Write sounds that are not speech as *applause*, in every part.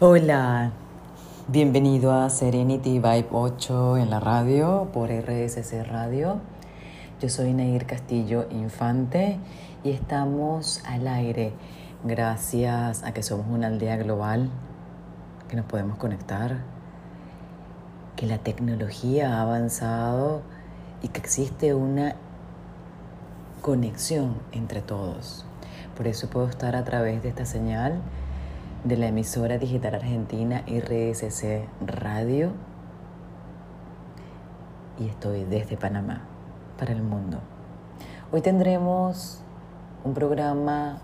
Hola, bienvenido a Serenity Vibe 8 en la radio por RSC Radio. Yo soy Nair Castillo Infante y estamos al aire gracias a que somos una aldea global, que nos podemos conectar, que la tecnología ha avanzado y que existe una conexión entre todos. Por eso puedo estar a través de esta señal de la emisora digital argentina RSC Radio y estoy desde Panamá para el mundo. Hoy tendremos un programa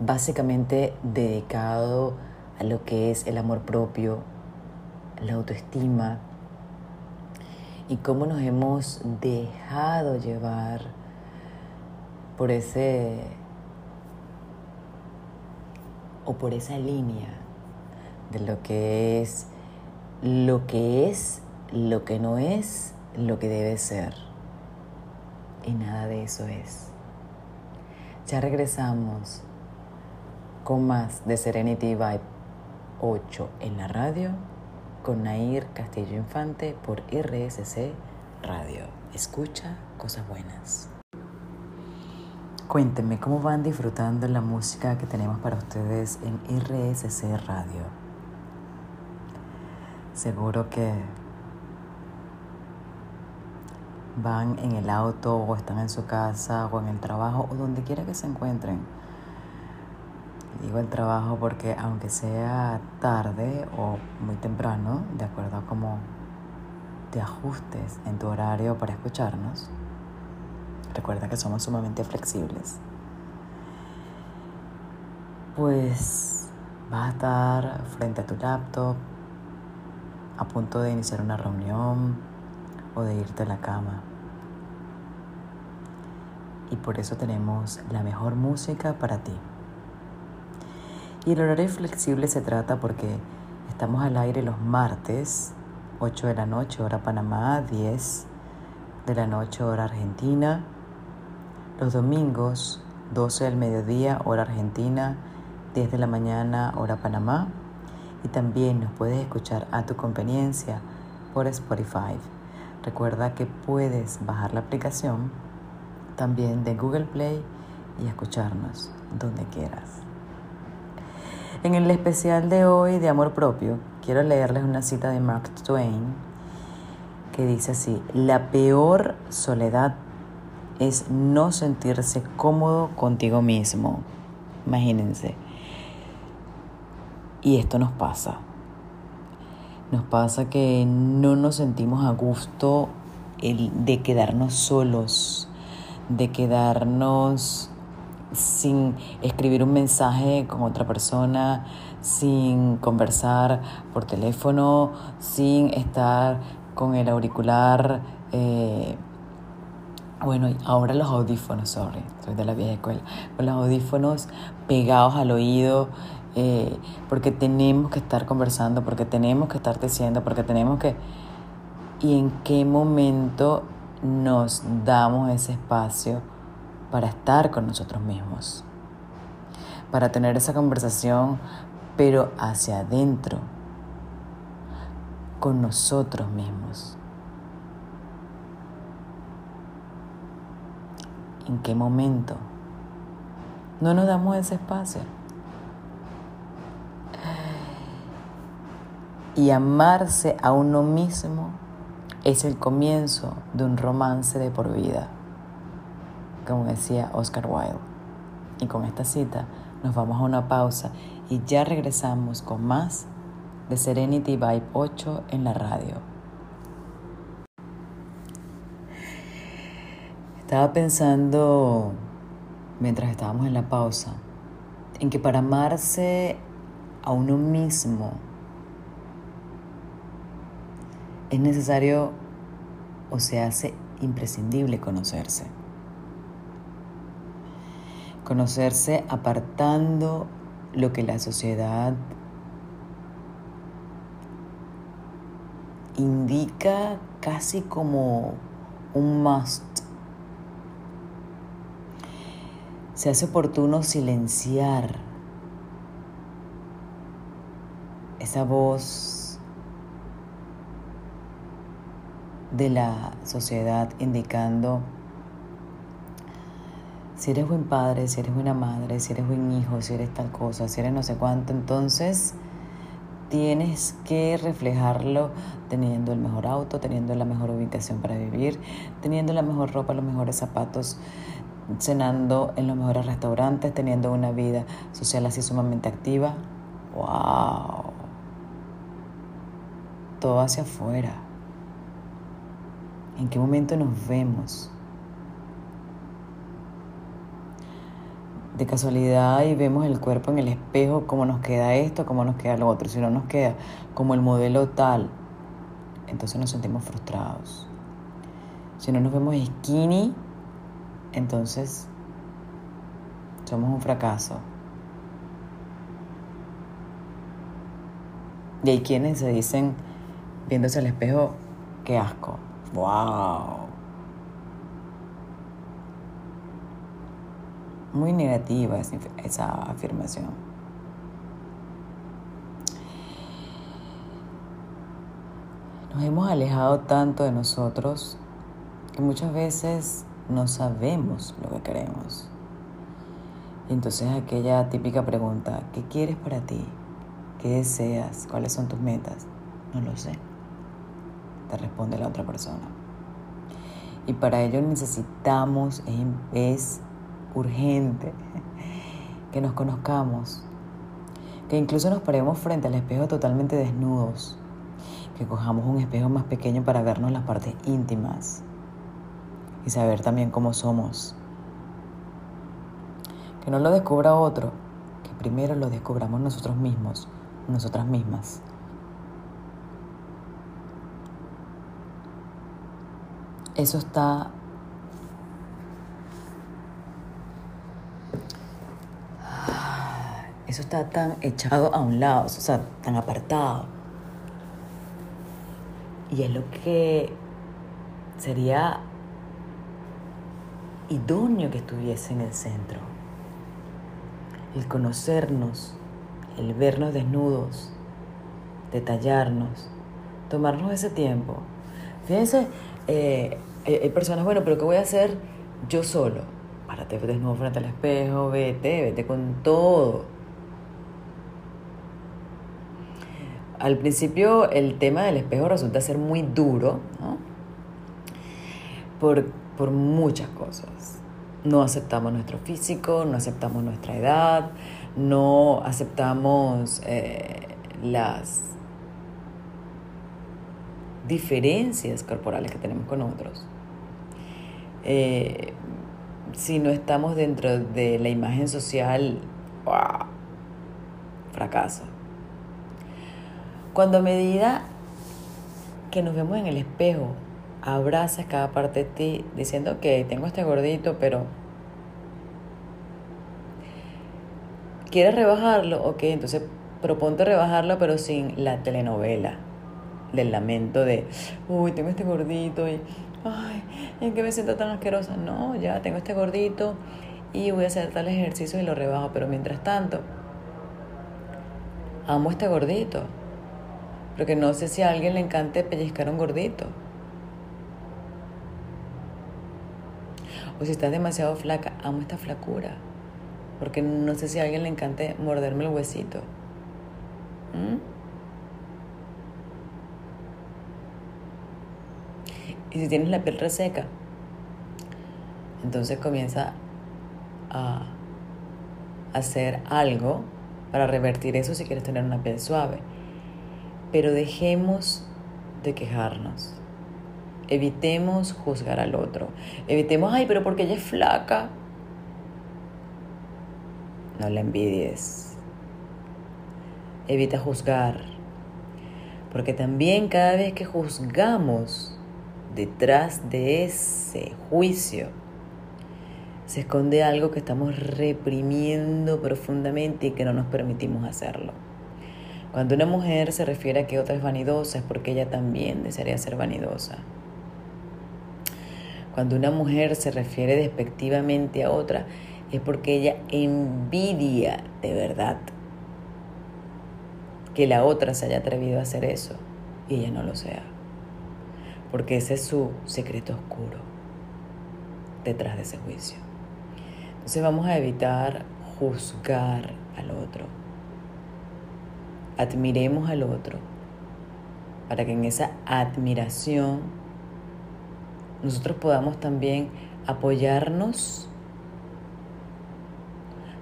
básicamente dedicado a lo que es el amor propio, la autoestima y cómo nos hemos dejado llevar por ese o por esa línea de lo que es lo que es, lo que no es, lo que debe ser. Y nada de eso es. Ya regresamos con más de Serenity Vibe 8 en la radio con Nair Castillo Infante por RSC Radio. Escucha cosas buenas. Cuéntenme cómo van disfrutando la música que tenemos para ustedes en RSC Radio. Seguro que van en el auto o están en su casa o en el trabajo o donde quiera que se encuentren. Digo el trabajo porque aunque sea tarde o muy temprano, de acuerdo a cómo te ajustes en tu horario para escucharnos, Recuerda que somos sumamente flexibles. Pues vas a estar frente a tu laptop, a punto de iniciar una reunión o de irte a la cama. Y por eso tenemos la mejor música para ti. Y el horario flexible se trata porque estamos al aire los martes, 8 de la noche, hora Panamá, 10 de la noche, hora Argentina los domingos, 12 del mediodía, hora argentina, 10 de la mañana, hora Panamá. Y también nos puedes escuchar a tu conveniencia por Spotify. Recuerda que puedes bajar la aplicación también de Google Play y escucharnos donde quieras. En el especial de hoy de Amor Propio, quiero leerles una cita de Mark Twain que dice así, la peor soledad es no sentirse cómodo contigo mismo. Imagínense. Y esto nos pasa. Nos pasa que no nos sentimos a gusto de quedarnos solos, de quedarnos sin escribir un mensaje con otra persona, sin conversar por teléfono, sin estar con el auricular. Eh, bueno, ahora los audífonos, sorry, soy de la vieja escuela, con los audífonos pegados al oído, eh, porque tenemos que estar conversando, porque tenemos que estar diciendo, porque tenemos que... ¿Y en qué momento nos damos ese espacio para estar con nosotros mismos? Para tener esa conversación, pero hacia adentro, con nosotros mismos. ¿En qué momento? No nos damos ese espacio. Y amarse a uno mismo es el comienzo de un romance de por vida, como decía Oscar Wilde. Y con esta cita nos vamos a una pausa y ya regresamos con más de Serenity Vibe 8 en la radio. Estaba pensando, mientras estábamos en la pausa, en que para amarse a uno mismo es necesario o se hace imprescindible conocerse. Conocerse apartando lo que la sociedad indica casi como un must se hace oportuno silenciar esa voz de la sociedad indicando si eres buen padre, si eres buena madre, si eres buen hijo, si eres tal cosa, si eres no sé cuánto, entonces tienes que reflejarlo teniendo el mejor auto, teniendo la mejor ubicación para vivir, teniendo la mejor ropa, los mejores zapatos, cenando en los mejores restaurantes, teniendo una vida social así sumamente activa. ¡Wow! Todo hacia afuera. ¿En qué momento nos vemos? de casualidad y vemos el cuerpo en el espejo, cómo nos queda esto, cómo nos queda lo otro. Si no nos queda como el modelo tal, entonces nos sentimos frustrados. Si no nos vemos skinny, entonces somos un fracaso. Y hay quienes se dicen, viéndose al espejo, qué asco. ¡Wow! muy negativa esa afirmación. Nos hemos alejado tanto de nosotros que muchas veces no sabemos lo que queremos. entonces aquella típica pregunta, ¿qué quieres para ti? ¿Qué deseas? ¿Cuáles son tus metas? No lo sé. Te responde la otra persona. Y para ello necesitamos, es urgente, *laughs* que nos conozcamos, que incluso nos paremos frente al espejo totalmente desnudos, que cojamos un espejo más pequeño para vernos las partes íntimas saber también cómo somos. Que no lo descubra otro, que primero lo descubramos nosotros mismos, nosotras mismas. Eso está eso está tan echado a un lado, o sea, tan apartado. Y es lo que sería idóneo que estuviese en el centro. El conocernos, el vernos desnudos, detallarnos, tomarnos ese tiempo. Fíjense, eh, hay personas, bueno, pero ¿qué voy a hacer yo solo? Párate desnudo frente al espejo, vete, vete con todo al principio el tema del espejo resulta ser muy duro, ¿no? Por, muchas cosas. No aceptamos nuestro físico, no aceptamos nuestra edad, no aceptamos eh, las diferencias corporales que tenemos con otros. Eh, si no estamos dentro de la imagen social, ¡wow! fracaso. Cuando a medida que nos vemos en el espejo, abrazas cada parte de ti diciendo que tengo este gordito, pero ¿quieres rebajarlo? Ok, entonces proponte rebajarlo, pero sin la telenovela del lamento de, uy, tengo este gordito y, ay, ¿en qué me siento tan asquerosa? No, ya tengo este gordito y voy a hacer tal ejercicio y lo rebajo, pero mientras tanto, amo este gordito porque no sé si a alguien le encante pellizcar un gordito. O si estás demasiado flaca, amo esta flacura. Porque no sé si a alguien le encante morderme el huesito. ¿Mm? Y si tienes la piel reseca, entonces comienza a hacer algo para revertir eso si quieres tener una piel suave. Pero dejemos de quejarnos. Evitemos juzgar al otro. Evitemos, ay, pero porque ella es flaca. No la envidies. Evita juzgar. Porque también cada vez que juzgamos, detrás de ese juicio, se esconde algo que estamos reprimiendo profundamente y que no nos permitimos hacerlo. Cuando una mujer se refiere a que otra es vanidosa es porque ella también desearía ser vanidosa. Cuando una mujer se refiere despectivamente a otra es porque ella envidia de verdad que la otra se haya atrevido a hacer eso y ella no lo sea. Porque ese es su secreto oscuro detrás de ese juicio. Entonces vamos a evitar juzgar al otro. Admiremos al otro para que en esa admiración nosotros podamos también apoyarnos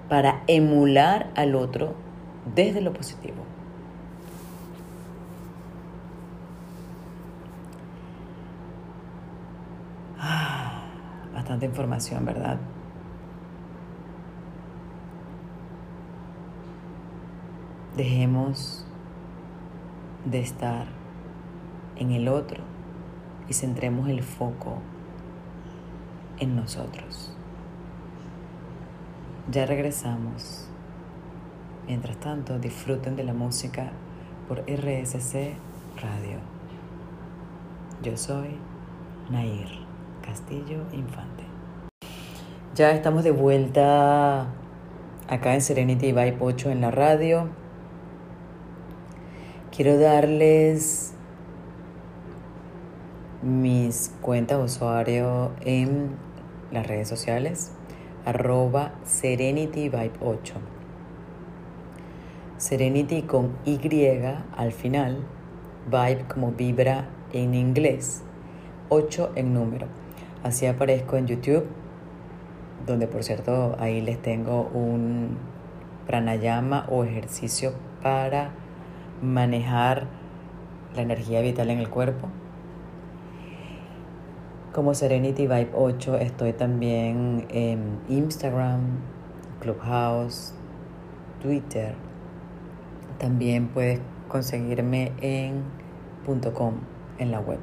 para emular al otro desde lo positivo. Ah, bastante información, ¿verdad? Dejemos de estar en el otro y centremos el foco en nosotros. Ya regresamos. Mientras tanto, disfruten de la música por RSC Radio. Yo soy Nair Castillo Infante. Ya estamos de vuelta acá en Serenity Vibe 8 en la radio. Quiero darles mis cuentas de usuario en las redes sociales arroba Serenity Vibe 8. Serenity con Y al final, Vibe como vibra en inglés, 8 en número. Así aparezco en YouTube, donde por cierto ahí les tengo un pranayama o ejercicio para manejar la energía vital en el cuerpo como Serenity Vibe 8 estoy también en Instagram, Clubhouse, Twitter. También puedes conseguirme en .com en la web.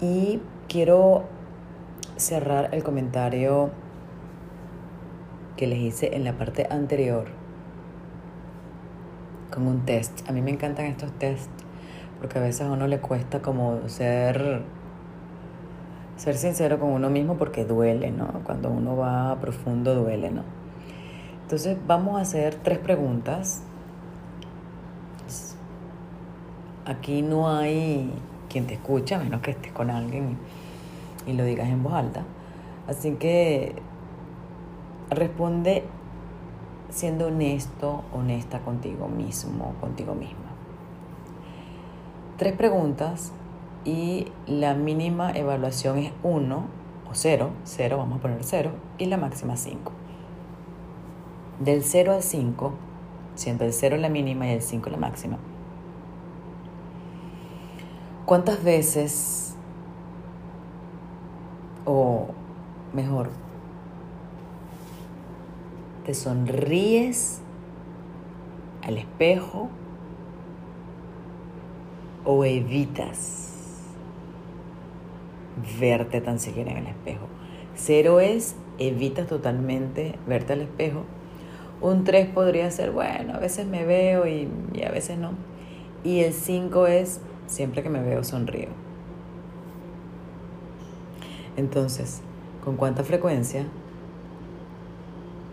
Y quiero cerrar el comentario que les hice en la parte anterior con un test. A mí me encantan estos tests porque a veces a uno le cuesta como ser ser sincero con uno mismo porque duele, ¿no? Cuando uno va profundo duele, ¿no? Entonces vamos a hacer tres preguntas. Aquí no hay quien te escucha, a menos que estés con alguien y lo digas en voz alta. Así que responde siendo honesto, honesta contigo mismo, contigo misma tres preguntas y la mínima evaluación es 1 o 0, 0, vamos a poner 0, y la máxima 5. Del 0 al 5, siendo el 0 la mínima y el 5 la máxima. ¿Cuántas veces, o mejor, te sonríes al espejo o evitas verte tan siquiera en el espejo. Cero es evitas totalmente verte al espejo. Un 3 podría ser, bueno, a veces me veo y, a veces no. Y el 5 es, siempre que me veo sonrío. Entonces, ¿con cuánta frecuencia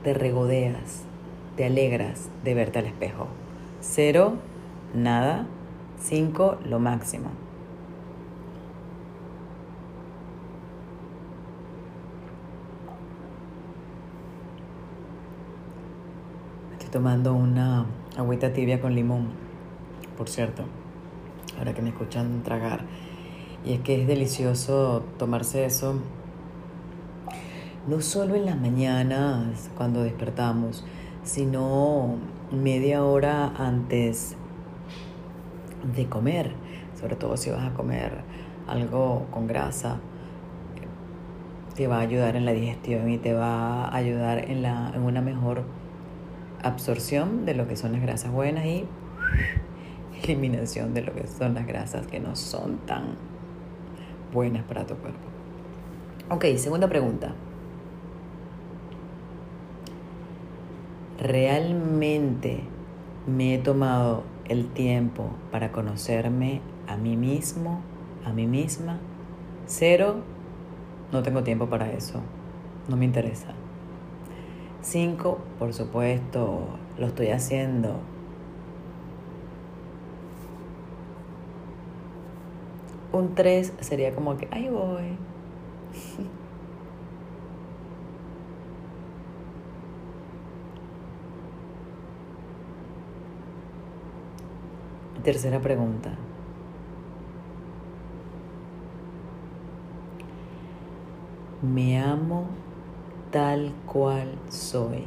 te regodeas, te alegras de verte al espejo? Cero, nada, 5 lo máximo. Estoy tomando una agüita tibia con limón, por cierto, ahora que me escuchan tragar. Y es que es delicioso tomarse eso no solo en las mañanas cuando despertamos, sino media hora antes de comer, sobre todo si vas a comer algo con grasa, te va a ayudar en la digestión y te va a ayudar en, la, en una mejor absorción de lo que son las grasas buenas y eliminación de lo que son las grasas que no son tan buenas para tu cuerpo. Ok, segunda pregunta. ¿Realmente me he tomado el tiempo para conocerme a mí mismo, a mí misma. Cero, no tengo tiempo para eso. No me interesa. Cinco, por supuesto, lo estoy haciendo. Un tres sería como que, ahí voy. *laughs* Tercera pregunta. Me amo tal cual soy.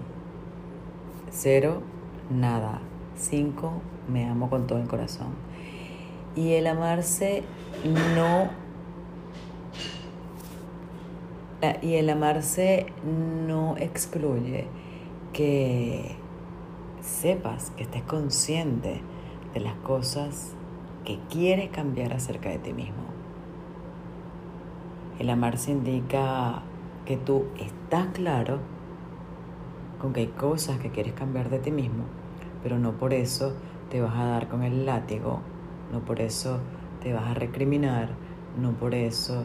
Cero, nada. Cinco, me amo con todo el corazón. Y el amarse no... Y el amarse no excluye que sepas, que estés consciente de las cosas que quieres cambiar acerca de ti mismo. El amarse indica que tú estás claro con que hay cosas que quieres cambiar de ti mismo, pero no por eso te vas a dar con el látigo, no por eso te vas a recriminar, no por eso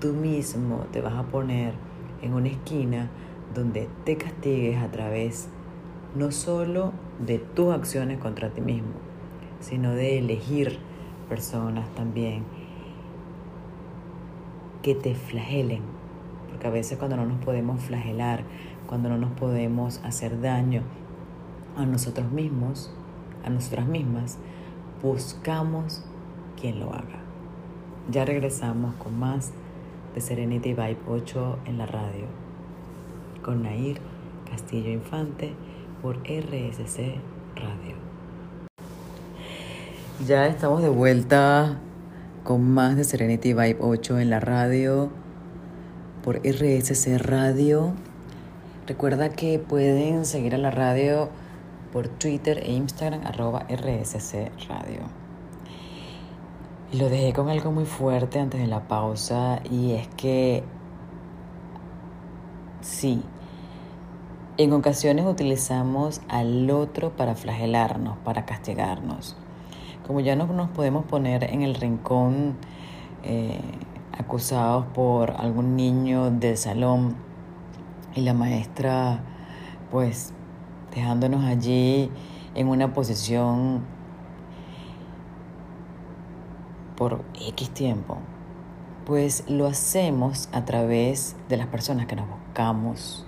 tú mismo te vas a poner en una esquina donde te castigues a través no solo de tus acciones contra ti mismo, sino de elegir personas también que te flagelen, porque a veces cuando no nos podemos flagelar, cuando no nos podemos hacer daño a nosotros mismos, a nosotras mismas, buscamos quien lo haga. Ya regresamos con más de Serenity Vibe 8 en la radio, con Nair Castillo Infante por RSC Radio. Ya estamos de vuelta con más de Serenity Vibe 8 en la radio por RSC Radio. Recuerda que pueden seguir a la radio por Twitter e Instagram arroba RSC Radio. Y lo dejé con algo muy fuerte antes de la pausa y es que sí, en ocasiones utilizamos al otro para flagelarnos, para castigarnos. Como ya no nos podemos poner en el rincón eh, acusados por algún niño del salón y la maestra pues dejándonos allí en una posición por X tiempo, pues lo hacemos a través de las personas que nos buscamos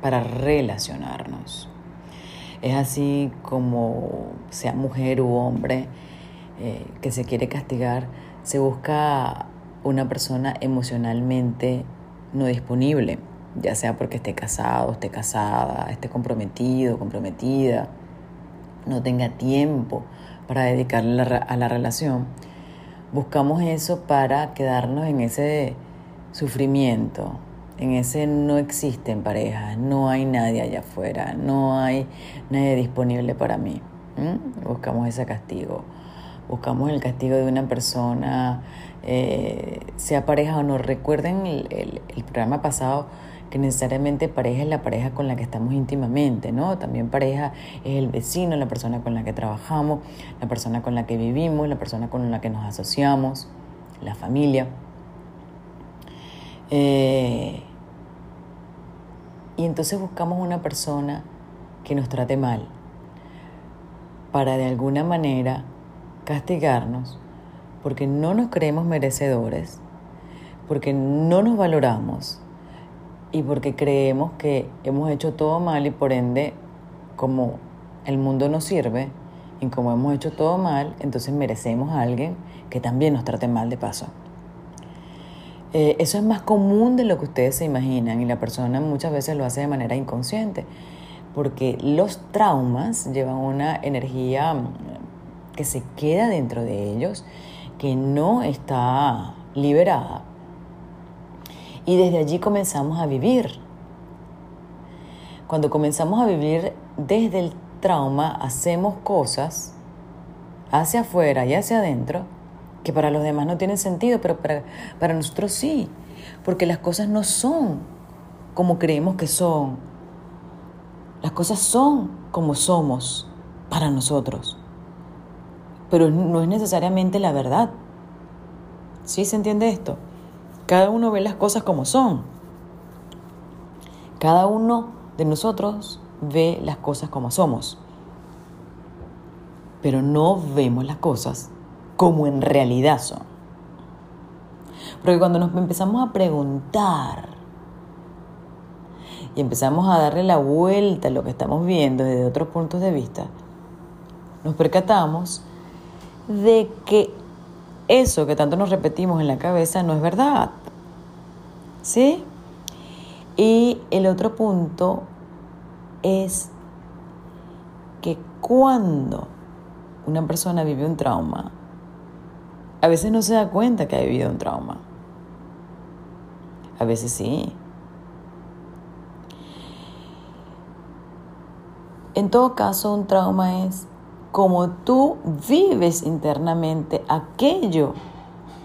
para relacionarnos. Es así como sea mujer u hombre eh, que se quiere castigar, se busca una persona emocionalmente no disponible, ya sea porque esté casado, esté casada, esté comprometido, comprometida, no tenga tiempo para dedicarle a la relación. Buscamos eso para quedarnos en ese sufrimiento, en ese no existen parejas, no hay nadie allá afuera, no hay nadie disponible para mí. Buscamos ese castigo. Buscamos el castigo de una persona, eh, sea pareja o no. Recuerden el, programa pasado que necesariamente pareja es la pareja con la que estamos íntimamente, ¿no? También pareja es el vecino, la persona con la que trabajamos, la persona con la que vivimos, la persona con la que nos asociamos, la familia. Eh, y entonces buscamos una persona que nos trate mal para de alguna manera castigarnos porque no nos creemos merecedores, porque no nos valoramos y porque creemos que hemos hecho todo mal y por ende como el mundo nos sirve y como hemos hecho todo mal, entonces merecemos a alguien que también nos trate mal de paso. Eh, eso es más común de lo que ustedes se imaginan y la persona muchas veces lo hace de manera inconsciente, porque los traumas llevan una energía mm, que se queda dentro de ellos, que no está liberada. Y desde allí comenzamos a vivir. Cuando comenzamos a vivir desde el trauma, hacemos cosas hacia afuera y hacia adentro que para los demás no tienen sentido, pero para, para nosotros sí, porque las cosas no son como creemos que son. Las cosas son como somos para nosotros, pero no es necesariamente la verdad. ¿Sí se entiende esto? Cada uno ve las cosas como son. Cada uno de nosotros ve las cosas como somos, pero no vemos las cosas como en realidad son. Porque cuando nos empezamos a preguntar y empezamos a darle la vuelta a lo que estamos viendo desde otros puntos de vista, nos percatamos de que eso que tanto nos repetimos en la cabeza no es verdad. ¿Sí? Y el otro punto es que cuando una persona vive un trauma, a veces no se da cuenta que ha vivido un trauma. A veces sí. En todo caso, un trauma es como tú vives internamente aquello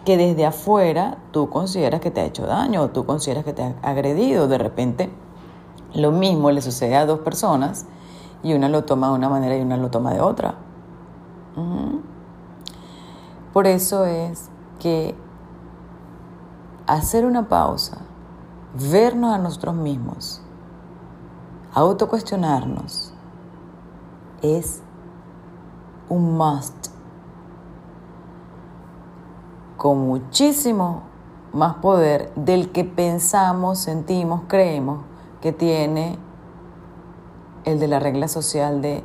que desde afuera tú consideras que te ha hecho daño o tú consideras que te ha agredido. De repente, lo mismo le sucede a dos personas y una lo toma de una manera y una lo toma de otra. Por eso es que hacer una pausa, vernos a nosotros mismos, autocuestionarnos, es un must. Con muchísimo más poder del que pensamos, sentimos, creemos que tiene el de la regla social de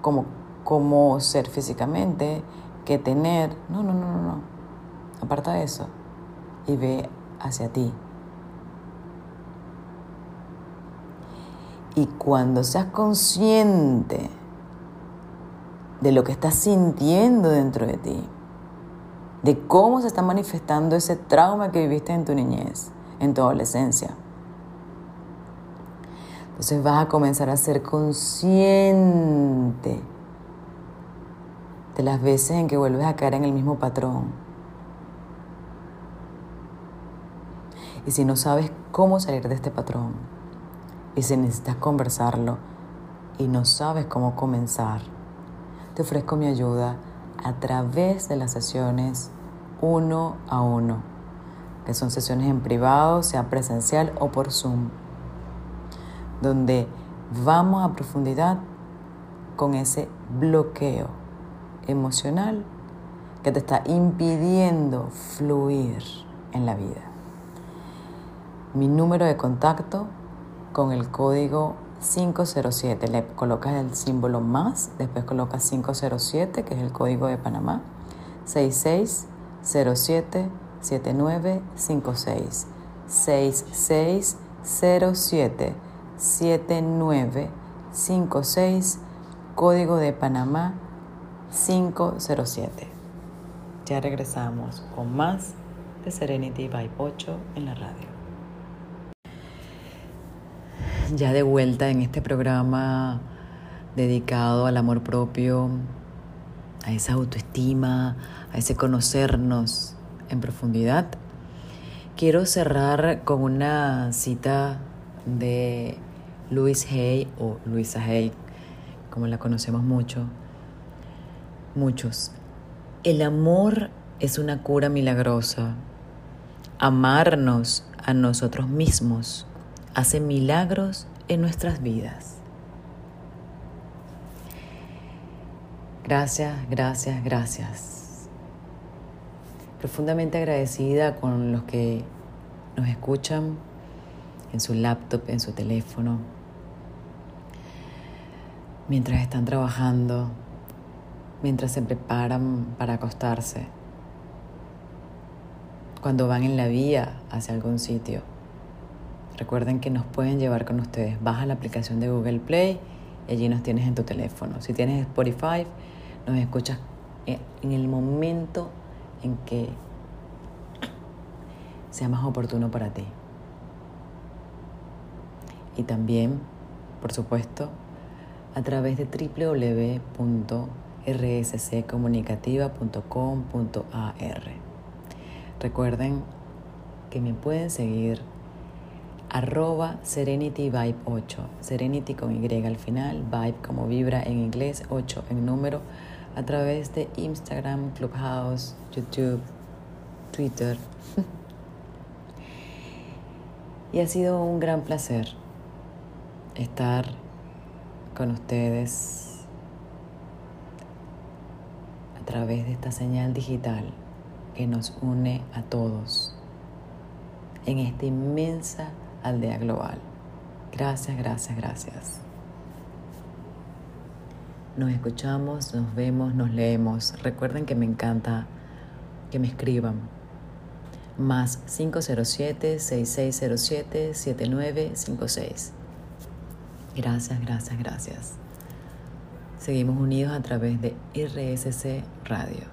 cómo, cómo ser físicamente, que tener. No, no, no, no, no. Aparta eso y ve hacia ti. Y cuando seas consciente de lo que estás sintiendo dentro de ti, de cómo se está manifestando ese trauma que viviste en tu niñez, en tu adolescencia. Entonces vas a comenzar a ser consciente de las veces en que vuelves a caer en el mismo patrón. Y si no sabes cómo salir de este patrón, y si necesitas conversarlo y no sabes cómo comenzar, te ofrezco mi ayuda a través de las sesiones uno a uno, que son sesiones en privado, sea presencial o por Zoom, donde vamos a profundidad con ese bloqueo emocional que te está impidiendo fluir en la vida. Mi número de contacto con el código 507. Le colocas el símbolo más, después colocas 507, que es el código de Panamá. 6607 7956. 6607 7956. Código de Panamá 507. Ya regresamos con más de Serenity by 8 en la radio ya de vuelta en este programa dedicado al amor propio, a esa autoestima, a ese conocernos en profundidad. Quiero cerrar con una cita de Louise Hay o Luisa Hay, como la conocemos mucho, muchos. El amor es una cura milagrosa. Amarnos a nosotros mismos hace milagros en nuestras vidas. Gracias, gracias, gracias. Profundamente agradecida con los que nos escuchan en su laptop, en su teléfono, mientras están trabajando, mientras se preparan para acostarse, cuando van en la vía hacia algún sitio Recuerden que nos pueden llevar con ustedes. Baja la aplicación de Google Play y allí nos tienes en tu teléfono. Si tienes Spotify, nos escuchas en el momento en que sea más oportuno para ti. Y también, por supuesto, a través de www.rsccomunicativa.com.ar. Recuerden que me pueden seguir arroba Serenity Vibe 8. Serenity con Y al final, Vibe como vibra en inglés, 8 en número, a través de Instagram, Clubhouse, YouTube, Twitter. *laughs* Y ha sido un gran placer estar con ustedes a través de esta señal digital que nos une a todos en esta inmensa aldea global. Gracias, gracias, gracias. Nos escuchamos, nos vemos, nos leemos. Recuerden que me encanta que me escriban. Más 507-6607-7956. Gracias, gracias, gracias. Seguimos unidos a través de RSC Radio.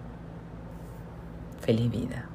Feliz vida.